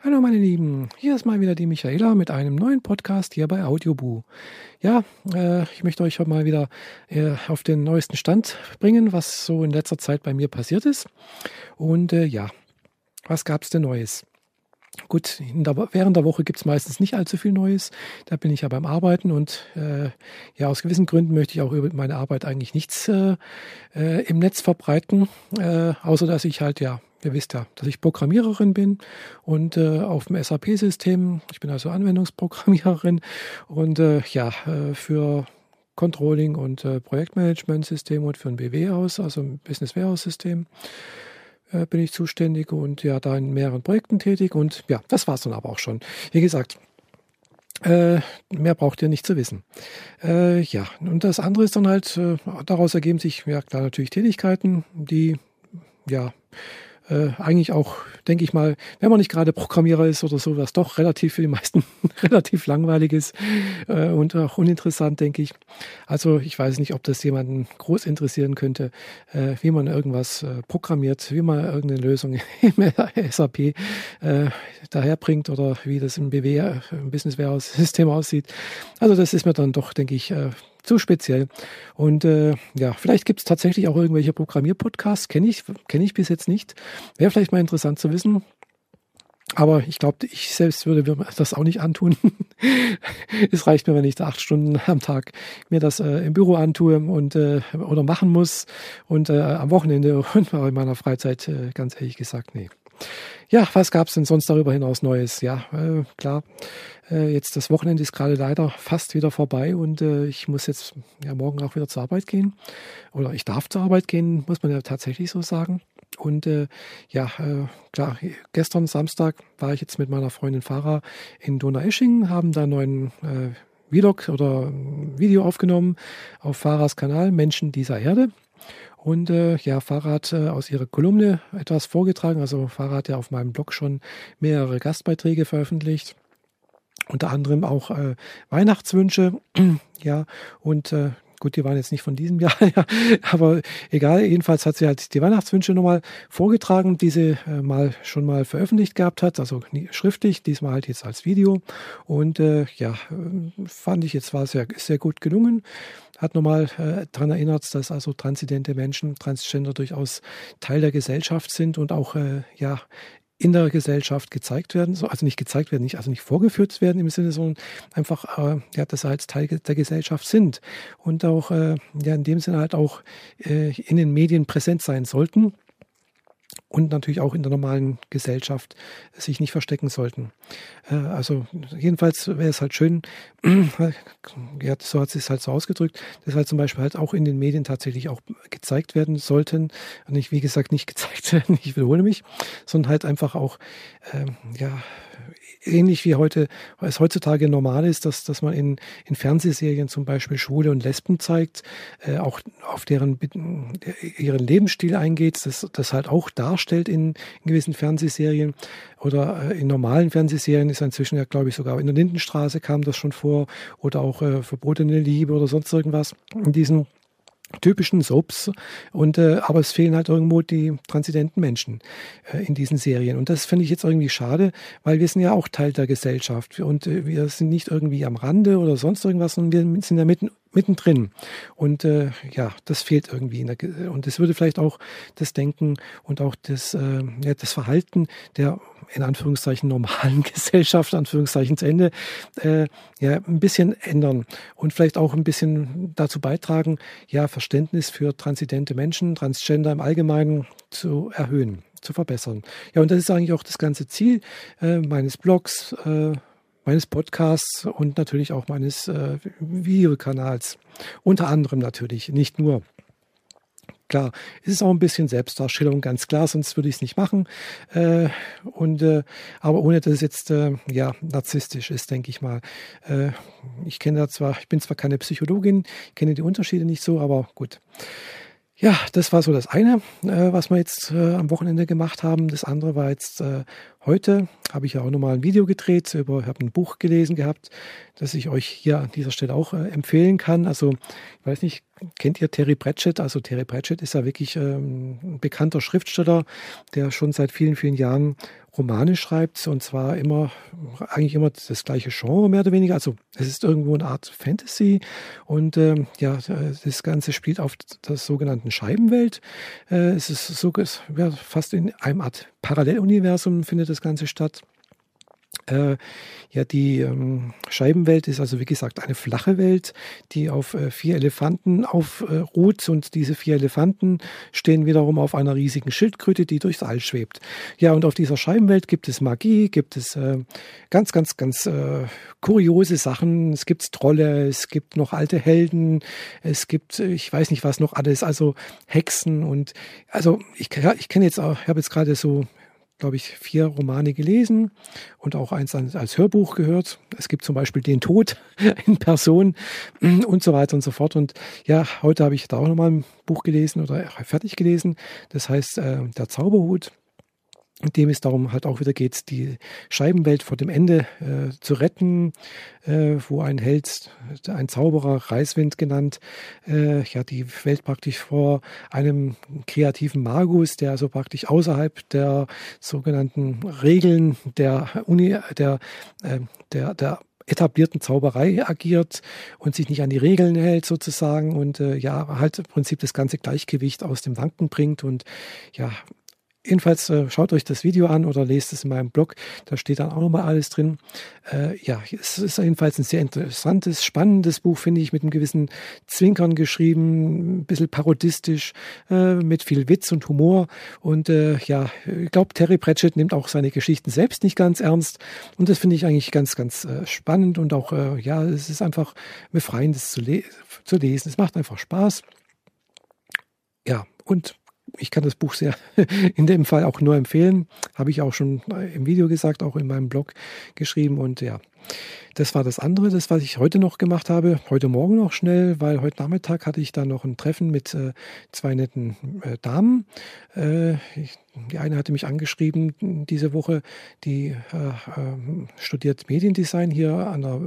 Hallo meine Lieben, hier ist mal wieder die Michaela mit einem neuen Podcast hier bei Audioboo. Ja, äh, ich möchte euch heute mal wieder äh, auf den neuesten Stand bringen, was so in letzter Zeit bei mir passiert ist. Und äh, ja, was gab es denn Neues? Gut, der, während der Woche gibt es meistens nicht allzu viel Neues. Da bin ich ja beim Arbeiten und äh, ja, aus gewissen Gründen möchte ich auch über meine Arbeit eigentlich nichts äh, äh, im Netz verbreiten, äh, außer dass ich halt ja ihr wisst ja, dass ich Programmiererin bin und äh, auf dem SAP-System, ich bin also Anwendungsprogrammiererin und äh, ja, äh, für Controlling und äh, Projektmanagement-System und für ein BW aus, also ein Business Warehouse-System äh, bin ich zuständig und ja, da in mehreren Projekten tätig und ja, das war es dann aber auch schon. Wie gesagt, äh, mehr braucht ihr nicht zu wissen. Äh, ja, und das andere ist dann halt, äh, daraus ergeben sich ja klar natürlich Tätigkeiten, die ja äh, eigentlich auch, denke ich mal, wenn man nicht gerade Programmierer ist oder so, was doch relativ für die meisten relativ langweilig ist äh, und auch uninteressant, denke ich. Also ich weiß nicht, ob das jemanden groß interessieren könnte, äh, wie man irgendwas äh, programmiert, wie man irgendeine Lösung im SAP äh, daherbringt oder wie das im BW, äh, im Business Warehouse System aussieht. Also das ist mir dann doch, denke ich, zu speziell. Und äh, ja, vielleicht gibt es tatsächlich auch irgendwelche Programmierpodcasts, kenne ich, kenne ich bis jetzt nicht. Wäre vielleicht mal interessant zu wissen. Aber ich glaube, ich selbst würde mir das auch nicht antun. es reicht mir, wenn ich da acht Stunden am Tag mir das äh, im Büro antue und äh, oder machen muss und äh, am Wochenende und in meiner Freizeit äh, ganz ehrlich gesagt, nee. Ja, was gab es denn sonst darüber hinaus Neues? Ja, äh, klar, äh, jetzt das Wochenende ist gerade leider fast wieder vorbei und äh, ich muss jetzt ja morgen auch wieder zur Arbeit gehen. Oder ich darf zur Arbeit gehen, muss man ja tatsächlich so sagen. Und äh, ja, äh, klar, gestern Samstag war ich jetzt mit meiner Freundin Farah in Donaueschingen, haben da einen neuen äh, Vlog oder Video aufgenommen auf Farahs Kanal Menschen dieser Erde. Und äh, ja, Fahrrad äh, aus ihrer Kolumne etwas vorgetragen. Also Fahrrad hat ja auf meinem Blog schon mehrere Gastbeiträge veröffentlicht. Unter anderem auch äh, Weihnachtswünsche. ja, und äh, Gut, die waren jetzt nicht von diesem Jahr, ja, aber egal. Jedenfalls hat sie halt die Weihnachtswünsche nochmal vorgetragen, die sie äh, mal schon mal veröffentlicht gehabt hat, also schriftlich, diesmal halt jetzt als Video. Und äh, ja, äh, fand ich jetzt war sehr, sehr gut gelungen. Hat nochmal äh, daran erinnert, dass also transidente Menschen, Transgender durchaus Teil der Gesellschaft sind und auch äh, ja in der Gesellschaft gezeigt werden, also nicht gezeigt werden, nicht, also nicht vorgeführt werden im Sinne, sondern einfach, äh, ja, dass sie halt Teil der Gesellschaft sind und auch, äh, ja, in dem Sinne halt auch äh, in den Medien präsent sein sollten und natürlich auch in der normalen Gesellschaft sich nicht verstecken sollten. Äh, also jedenfalls wäre es halt schön, ja, so hat sie es halt so ausgedrückt, dass halt zum Beispiel halt auch in den Medien tatsächlich auch gezeigt werden sollten. Und ich, wie gesagt, nicht gezeigt werden, ich wiederhole mich, sondern halt einfach auch, ähm, ja, ähnlich wie heute es heutzutage normal ist, dass, dass man in, in Fernsehserien zum Beispiel Schwule und Lesben zeigt, äh, auch auf deren ihren Lebensstil eingeht, das, das halt auch darstellt in, in gewissen Fernsehserien. Oder äh, in normalen Fernsehserien ist inzwischen ja, glaube ich, sogar in der Lindenstraße kam das schon vor. Oder auch äh, Verbotene Liebe oder sonst irgendwas in diesen typischen Soaps und äh, aber es fehlen halt irgendwo die transidenten Menschen äh, in diesen Serien. Und das finde ich jetzt irgendwie schade, weil wir sind ja auch Teil der Gesellschaft. Und äh, wir sind nicht irgendwie am Rande oder sonst irgendwas, sondern wir sind ja mitten mittendrin. Und äh, ja, das fehlt irgendwie. Der, und es würde vielleicht auch das Denken und auch das, äh, ja, das Verhalten der in Anführungszeichen normalen Gesellschaft, Anführungszeichen zu Ende, äh, ja, ein bisschen ändern und vielleicht auch ein bisschen dazu beitragen, ja, Verständnis für transidente Menschen, Transgender im Allgemeinen zu erhöhen, zu verbessern. Ja, und das ist eigentlich auch das ganze Ziel äh, meines Blogs, äh, meines Podcasts und natürlich auch meines äh, Videokanals. Unter anderem natürlich, nicht nur. Klar, es ist auch ein bisschen Selbstdarstellung, ganz klar, sonst würde ich es nicht machen. Äh, und, äh, aber ohne dass es jetzt äh, ja, narzisstisch ist, denke ich mal. Äh, ich kenne da zwar, ich bin zwar keine Psychologin, kenne die Unterschiede nicht so, aber gut. Ja, das war so das eine, äh, was wir jetzt äh, am Wochenende gemacht haben. Das andere war jetzt äh, heute, habe ich ja auch nochmal ein Video gedreht, über, habe ein Buch gelesen gehabt, das ich euch hier an dieser Stelle auch äh, empfehlen kann. Also, ich weiß nicht, kennt ihr Terry Pratchett? Also Terry Pratchett ist ja wirklich ähm, ein bekannter Schriftsteller, der schon seit vielen, vielen Jahren Romane schreibt und zwar immer, eigentlich immer das gleiche Genre mehr oder weniger. Also es ist irgendwo eine Art Fantasy und ähm, ja, das Ganze spielt auf der sogenannten Scheibenwelt. Äh, es ist so ja, fast in einem Art Paralleluniversum findet das Ganze statt. Äh, ja, die ähm, Scheibenwelt ist also wie gesagt eine flache Welt, die auf äh, vier Elefanten aufruht äh, und diese vier Elefanten stehen wiederum auf einer riesigen Schildkröte, die durchs All schwebt. Ja, und auf dieser Scheibenwelt gibt es Magie, gibt es äh, ganz, ganz, ganz äh, kuriose Sachen. Es gibt Trolle, es gibt noch alte Helden, es gibt, äh, ich weiß nicht was noch alles, also Hexen und also ich, ich kenne jetzt auch, ich habe jetzt gerade so glaube ich, vier Romane gelesen und auch eins als Hörbuch gehört. Es gibt zum Beispiel Den Tod in Person und so weiter und so fort. Und ja, heute habe ich da auch nochmal ein Buch gelesen oder fertig gelesen. Das heißt äh, Der Zauberhut in dem es darum halt auch wieder geht, die Scheibenwelt vor dem Ende äh, zu retten, äh, wo ein Held, ein Zauberer, Reiswind genannt, äh, ja die Welt praktisch vor einem kreativen Magus, der also praktisch außerhalb der sogenannten Regeln der Uni, der, äh, der, der etablierten Zauberei agiert und sich nicht an die Regeln hält sozusagen und äh, ja halt im Prinzip das ganze Gleichgewicht aus dem Wanken bringt und ja Jedenfalls äh, schaut euch das Video an oder lest es in meinem Blog. Da steht dann auch nochmal alles drin. Äh, ja, es ist jedenfalls ein sehr interessantes, spannendes Buch, finde ich, mit einem gewissen Zwinkern geschrieben, ein bisschen parodistisch, äh, mit viel Witz und Humor. Und äh, ja, ich glaube, Terry Pratchett nimmt auch seine Geschichten selbst nicht ganz ernst. Und das finde ich eigentlich ganz, ganz äh, spannend und auch, äh, ja, es ist einfach befreiend, das zu, le zu lesen. Es macht einfach Spaß. Ja, und ich kann das Buch sehr in dem Fall auch nur empfehlen. Habe ich auch schon im Video gesagt, auch in meinem Blog geschrieben. Und ja, das war das andere, das, was ich heute noch gemacht habe. Heute Morgen noch schnell, weil heute Nachmittag hatte ich dann noch ein Treffen mit äh, zwei netten äh, Damen. Äh, ich, die eine hatte mich angeschrieben diese Woche, die äh, ähm, studiert Mediendesign hier an der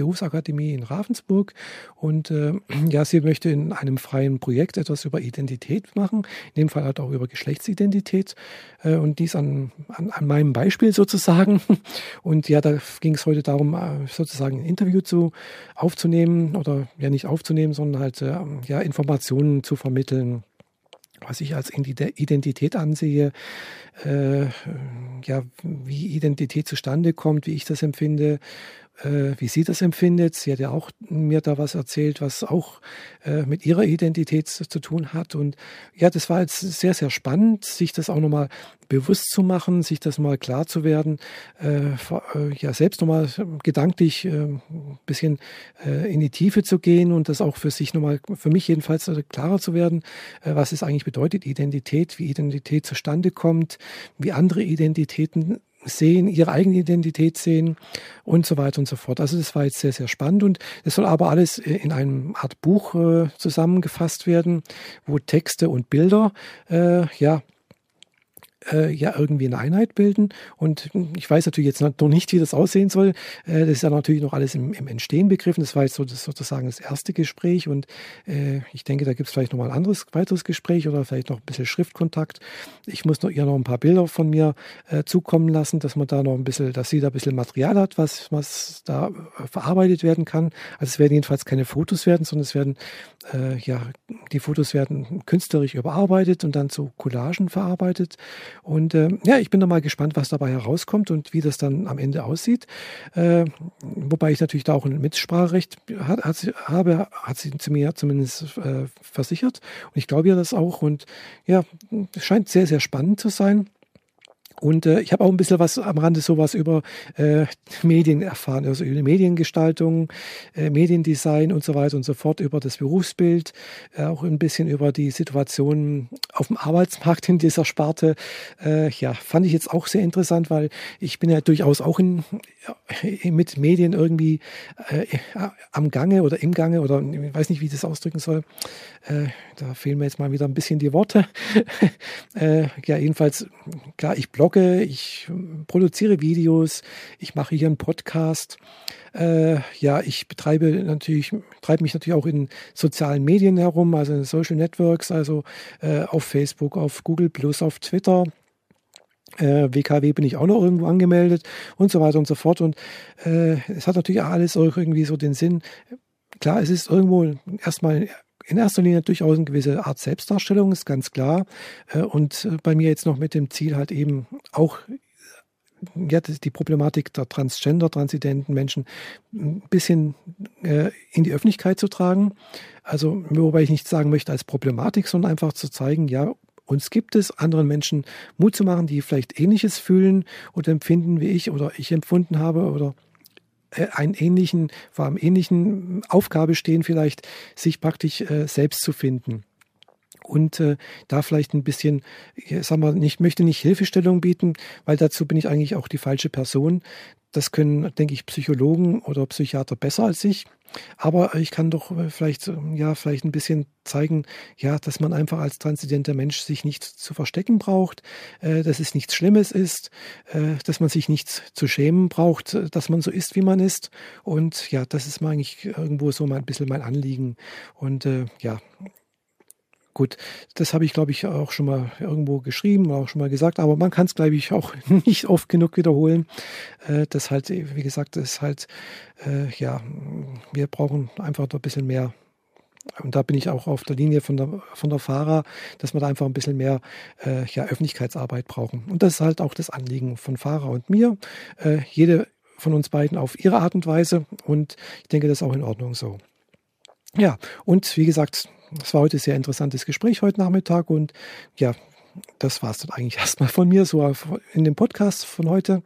Berufsakademie in Ravensburg. Und äh, ja, sie möchte in einem freien Projekt etwas über Identität machen, in dem Fall halt auch über Geschlechtsidentität. Äh, und dies an, an, an, meinem Beispiel sozusagen. Und ja, da ging es heute darum, äh, sozusagen ein Interview zu aufzunehmen oder ja nicht aufzunehmen, sondern halt äh, ja Informationen zu vermitteln was ich als Identität ansehe, äh, ja, wie Identität zustande kommt, wie ich das empfinde, äh, wie sie das empfindet. Sie hat ja auch mir da was erzählt, was auch äh, mit ihrer Identität zu, zu, tun hat. Und ja, das war jetzt sehr, sehr spannend, sich das auch nochmal bewusst zu machen, sich das mal klar zu werden, äh, äh ja, selbst nochmal gedanklich äh, ein bisschen äh, in die Tiefe zu gehen und das auch für sich nochmal, für mich jedenfalls klarer zu werden, was es eigentlich bedeutet, Identität, wie Identität zustande kommt, wie andere Identitäten sehen, ihre eigene Identität sehen und so weiter und so fort. Also das war jetzt sehr, sehr spannend und es soll aber alles äh, in einem Art Buch äh, zusammengefasst werden, wo Texte und Bilder äh, ja äh, ja irgendwie eine Einheit bilden. Und ich weiß natürlich jetzt noch nicht, wie das aussehen soll. Äh, das ist ja natürlich noch alles im, im Entstehen begriffen. Das war jetzt so, das sozusagen das erste Gespräch und äh, ich denke, da gibt es vielleicht noch mal ein anderes, weiteres Gespräch oder vielleicht noch ein bisschen Schriftkontakt. Ich muss noch, ihr noch ein paar Bilder von mir äh, zukommen lassen, dass man da noch ein bisschen, dass sie da ein bisschen Material hat, was, was da äh, verarbeitet werden kann. Also es werden jedenfalls keine Fotos werden, sondern es werden, äh, ja, die Fotos werden künstlerisch überarbeitet und dann zu Collagen verarbeitet. Und äh, ja, ich bin da mal gespannt, was dabei herauskommt und wie das dann am Ende aussieht. Äh, wobei ich natürlich da auch ein Mitspracherecht hat, hat sie, habe, hat sie zu mir zumindest äh, versichert. Und ich glaube ja das auch. Und ja, es scheint sehr, sehr spannend zu sein. Und äh, ich habe auch ein bisschen was am Rande sowas über äh, Medien erfahren, also über Mediengestaltung, äh, Mediendesign und so weiter und so fort, über das Berufsbild, äh, auch ein bisschen über die Situation auf dem Arbeitsmarkt in dieser Sparte. Äh, ja, fand ich jetzt auch sehr interessant, weil ich bin ja durchaus auch in, mit Medien irgendwie äh, am Gange oder im Gange oder ich weiß nicht, wie ich das ausdrücken soll. Da fehlen mir jetzt mal wieder ein bisschen die Worte. ja, jedenfalls, klar, ich blogge, ich produziere Videos, ich mache hier einen Podcast. Äh, ja, ich betreibe natürlich, treibe mich natürlich auch in sozialen Medien herum, also in Social Networks, also äh, auf Facebook, auf Google Plus, auf Twitter. Äh, WKW bin ich auch noch irgendwo angemeldet und so weiter und so fort. Und äh, es hat natürlich alles irgendwie so den Sinn. Klar, es ist irgendwo erstmal in erster Linie durchaus eine gewisse Art Selbstdarstellung, ist ganz klar. Äh, und äh, bei mir jetzt noch mit dem Ziel halt eben auch ja, die Problematik der Transgender, transidenten Menschen ein bisschen äh, in die Öffentlichkeit zu tragen. Also, wobei ich nicht sagen möchte als Problematik, sondern einfach zu zeigen, ja, uns gibt es, anderen Menschen Mut zu machen, die vielleicht Ähnliches fühlen und empfinden wie ich oder ich empfunden habe oder einen ähnlichen, vor einem ähnlichen Aufgabe stehen, vielleicht sich praktisch äh, selbst zu finden und äh, da vielleicht ein bisschen, sag mal, ich möchte nicht Hilfestellung bieten, weil dazu bin ich eigentlich auch die falsche Person. Das können, denke ich, Psychologen oder Psychiater besser als ich. Aber ich kann doch äh, vielleicht, ähm, ja, vielleicht ein bisschen zeigen, ja, dass man einfach als transidenter Mensch sich nicht zu verstecken braucht, äh, dass es nichts Schlimmes ist, äh, dass man sich nichts zu schämen braucht, äh, dass man so ist, wie man ist. Und ja, das ist mal eigentlich irgendwo so mal ein bisschen mein Anliegen. Und äh, ja, Gut, das habe ich, glaube ich, auch schon mal irgendwo geschrieben, auch schon mal gesagt, aber man kann es, glaube ich, auch nicht oft genug wiederholen. Äh, das halt, wie gesagt, ist halt, äh, ja, wir brauchen einfach ein bisschen mehr. Und da bin ich auch auf der Linie von der, von der Fahrer, dass wir da einfach ein bisschen mehr äh, ja, Öffentlichkeitsarbeit brauchen. Und das ist halt auch das Anliegen von Fahrer und mir. Äh, jede von uns beiden auf ihre Art und Weise. Und ich denke, das ist auch in Ordnung so. Ja, und wie gesagt, es war heute ein sehr interessantes Gespräch heute Nachmittag und ja, das war es dann eigentlich erstmal von mir, so in dem Podcast von heute.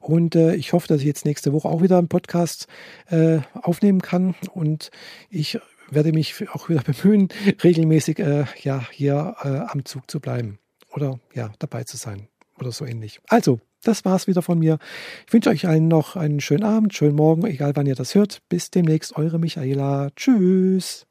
Und äh, ich hoffe, dass ich jetzt nächste Woche auch wieder einen Podcast äh, aufnehmen kann. Und ich werde mich auch wieder bemühen, regelmäßig äh, ja, hier äh, am Zug zu bleiben oder ja, dabei zu sein oder so ähnlich. Also, das war's wieder von mir. Ich wünsche euch allen noch einen schönen Abend, schönen Morgen, egal wann ihr das hört. Bis demnächst, eure Michaela. Tschüss.